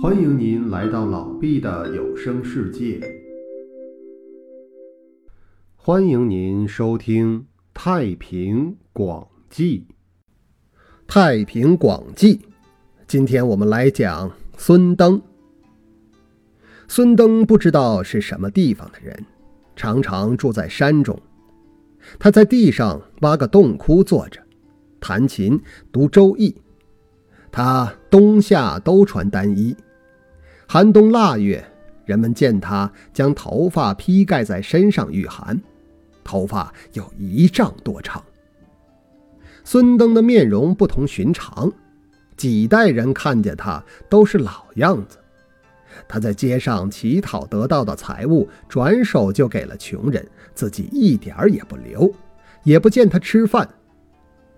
欢迎您来到老毕的有声世界。欢迎您收听《太平广记》。《太平广记》，今天我们来讲孙登。孙登不知道是什么地方的人，常常住在山中。他在地上挖个洞窟坐着，弹琴读《周易》。他冬夏都穿单衣。寒冬腊月，人们见他将头发披盖在身上御寒，头发有一丈多长。孙登的面容不同寻常，几代人看见他都是老样子。他在街上乞讨得到的财物，转手就给了穷人，自己一点儿也不留，也不见他吃饭。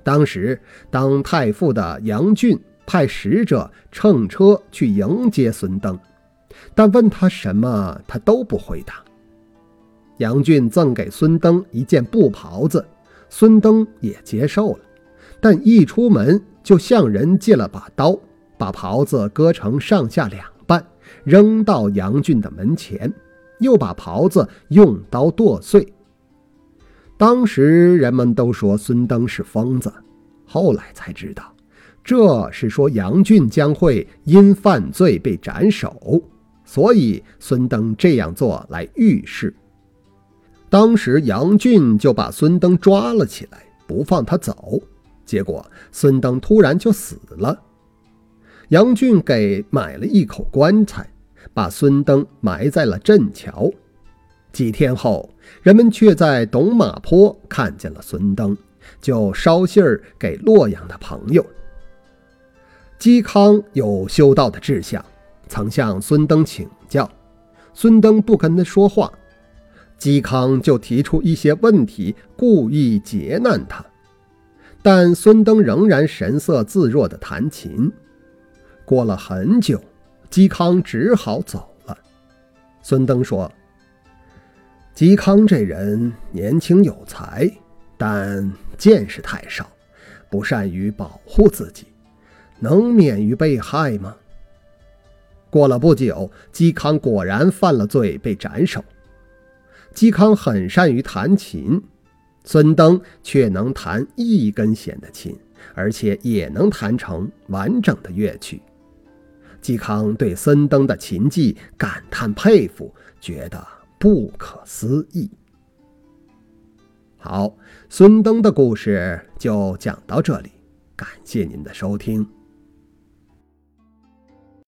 当时当太傅的杨俊。派使者乘车去迎接孙登，但问他什么，他都不回答。杨俊赠给孙登一件布袍子，孙登也接受了，但一出门就向人借了把刀，把袍子割成上下两半，扔到杨俊的门前，又把袍子用刀剁碎。当时人们都说孙登是疯子，后来才知道。这是说杨俊将会因犯罪被斩首，所以孙登这样做来预示。当时杨俊就把孙登抓了起来，不放他走。结果孙登突然就死了。杨俊给买了一口棺材，把孙登埋在了镇桥。几天后，人们却在董马坡看见了孙登，就捎信儿给洛阳的朋友。嵇康有修道的志向，曾向孙登请教，孙登不跟他说话，嵇康就提出一些问题，故意劫难他，但孙登仍然神色自若地弹琴。过了很久，嵇康只好走了。孙登说：“嵇康这人年轻有才，但见识太少，不善于保护自己。”能免于被害吗？过了不久，嵇康果然犯了罪，被斩首。嵇康很善于弹琴，孙登却能弹一根弦的琴，而且也能弹成完整的乐曲。嵇康对孙登的琴技感叹佩服，觉得不可思议。好，孙登的故事就讲到这里，感谢您的收听。